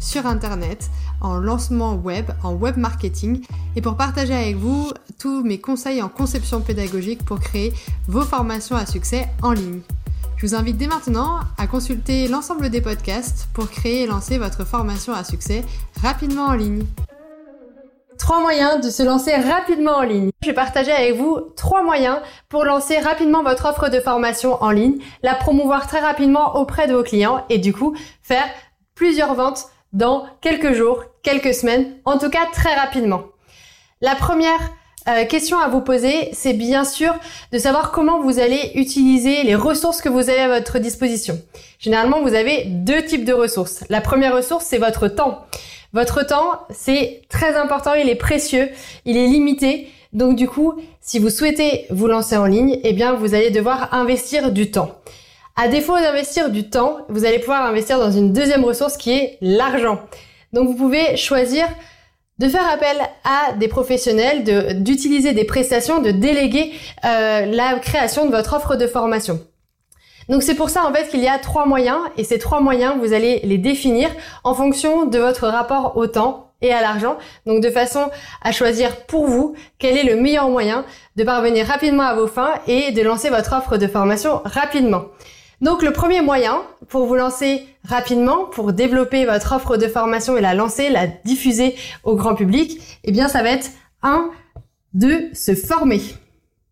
sur Internet, en lancement web, en web marketing et pour partager avec vous tous mes conseils en conception pédagogique pour créer vos formations à succès en ligne. Je vous invite dès maintenant à consulter l'ensemble des podcasts pour créer et lancer votre formation à succès rapidement en ligne. Trois moyens de se lancer rapidement en ligne. Je vais partager avec vous trois moyens pour lancer rapidement votre offre de formation en ligne, la promouvoir très rapidement auprès de vos clients et du coup faire plusieurs ventes dans quelques jours, quelques semaines, en tout cas très rapidement. La première euh, question à vous poser, c'est bien sûr de savoir comment vous allez utiliser les ressources que vous avez à votre disposition. Généralement, vous avez deux types de ressources. La première ressource, c'est votre temps. Votre temps, c'est très important, il est précieux, il est limité. Donc du coup, si vous souhaitez vous lancer en ligne, eh bien, vous allez devoir investir du temps. À défaut d'investir du temps, vous allez pouvoir investir dans une deuxième ressource qui est l'argent. Donc vous pouvez choisir de faire appel à des professionnels, d'utiliser des prestations, de déléguer euh, la création de votre offre de formation. Donc c'est pour ça en fait qu'il y a trois moyens et ces trois moyens vous allez les définir en fonction de votre rapport au temps et à l'argent. Donc de façon à choisir pour vous quel est le meilleur moyen de parvenir rapidement à vos fins et de lancer votre offre de formation rapidement. Donc le premier moyen pour vous lancer rapidement, pour développer votre offre de formation et la lancer, la diffuser au grand public, eh bien ça va être un de se former.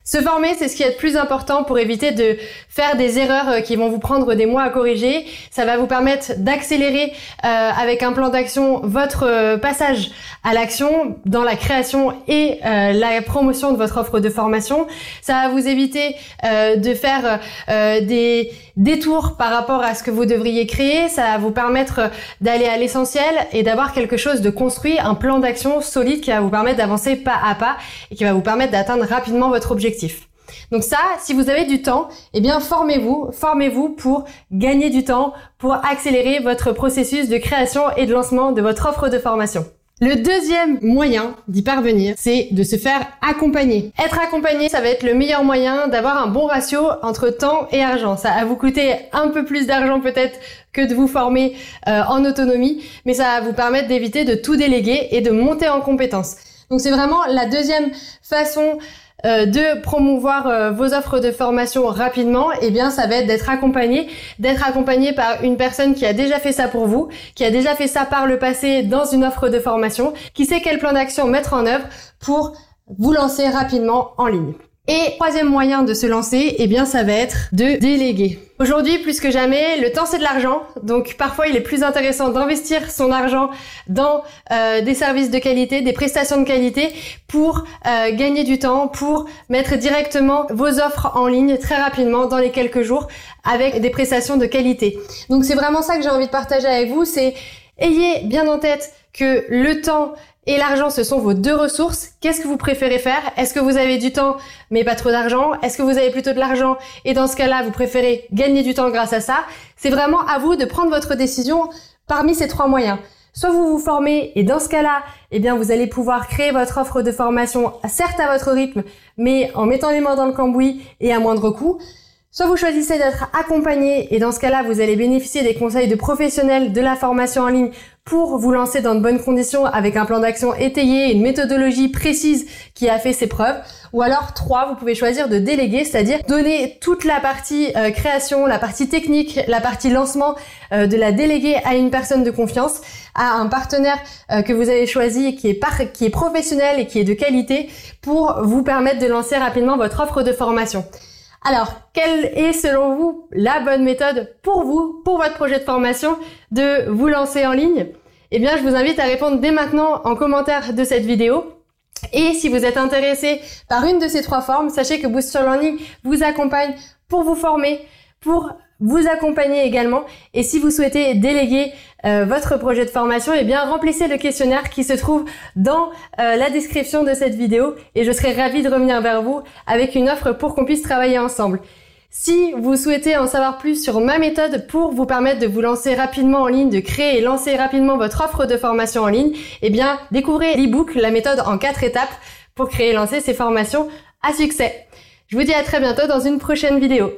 Se former, c'est ce qui est le plus important pour éviter de faire des erreurs euh, qui vont vous prendre des mois à corriger. Ça va vous permettre d'accélérer euh, avec un plan d'action votre euh, passage à l'action dans la création et la promotion de votre offre de formation. Ça va vous éviter de faire des détours par rapport à ce que vous devriez créer. Ça va vous permettre d'aller à l'essentiel et d'avoir quelque chose de construit, un plan d'action solide qui va vous permettre d'avancer pas à pas et qui va vous permettre d'atteindre rapidement votre objectif. Donc ça, si vous avez du temps, eh bien formez-vous, formez-vous pour gagner du temps, pour accélérer votre processus de création et de lancement de votre offre de formation. Le deuxième moyen d'y parvenir, c'est de se faire accompagner. Être accompagné, ça va être le meilleur moyen d'avoir un bon ratio entre temps et argent. Ça va vous coûter un peu plus d'argent peut-être que de vous former euh, en autonomie, mais ça va vous permettre d'éviter de tout déléguer et de monter en compétences. Donc c'est vraiment la deuxième façon euh, de promouvoir euh, vos offres de formation rapidement, eh bien ça va être d'être accompagné, d'être accompagné par une personne qui a déjà fait ça pour vous, qui a déjà fait ça par le passé dans une offre de formation, qui sait quel plan d'action mettre en œuvre pour vous lancer rapidement en ligne. Et troisième moyen de se lancer, eh bien, ça va être de déléguer. Aujourd'hui, plus que jamais, le temps c'est de l'argent. Donc, parfois, il est plus intéressant d'investir son argent dans euh, des services de qualité, des prestations de qualité, pour euh, gagner du temps, pour mettre directement vos offres en ligne très rapidement dans les quelques jours avec des prestations de qualité. Donc, c'est vraiment ça que j'ai envie de partager avec vous. C'est ayez bien en tête que le temps et l'argent, ce sont vos deux ressources. Qu'est-ce que vous préférez faire? Est-ce que vous avez du temps mais pas trop d'argent? Est-ce que vous avez plutôt de l'argent? Et dans ce cas-là, vous préférez gagner du temps grâce à ça C'est vraiment à vous de prendre votre décision parmi ces trois moyens. Soit vous vous formez et dans ce cas-là, eh bien vous allez pouvoir créer votre offre de formation certes à votre rythme, mais en mettant les mains dans le cambouis et à moindre coût. Soit vous choisissez d'être accompagné et dans ce cas-là, vous allez bénéficier des conseils de professionnels de la formation en ligne pour vous lancer dans de bonnes conditions avec un plan d'action étayé, une méthodologie précise qui a fait ses preuves. Ou alors trois, vous pouvez choisir de déléguer, c'est-à-dire donner toute la partie euh, création, la partie technique, la partie lancement, euh, de la déléguer à une personne de confiance, à un partenaire euh, que vous avez choisi qui est, qui est professionnel et qui est de qualité pour vous permettre de lancer rapidement votre offre de formation. Alors, quelle est selon vous la bonne méthode pour vous, pour votre projet de formation, de vous lancer en ligne? Eh bien, je vous invite à répondre dès maintenant en commentaire de cette vidéo. Et si vous êtes intéressé par une de ces trois formes, sachez que Boost Your Learning vous accompagne pour vous former, pour vous accompagner également. Et si vous souhaitez déléguer euh, votre projet de formation, eh bien remplissez le questionnaire qui se trouve dans euh, la description de cette vidéo et je serai ravie de revenir vers vous avec une offre pour qu'on puisse travailler ensemble. Si vous souhaitez en savoir plus sur ma méthode pour vous permettre de vous lancer rapidement en ligne, de créer et lancer rapidement votre offre de formation en ligne, eh bien découvrez l'ebook, la méthode en quatre étapes pour créer et lancer ces formations à succès. Je vous dis à très bientôt dans une prochaine vidéo.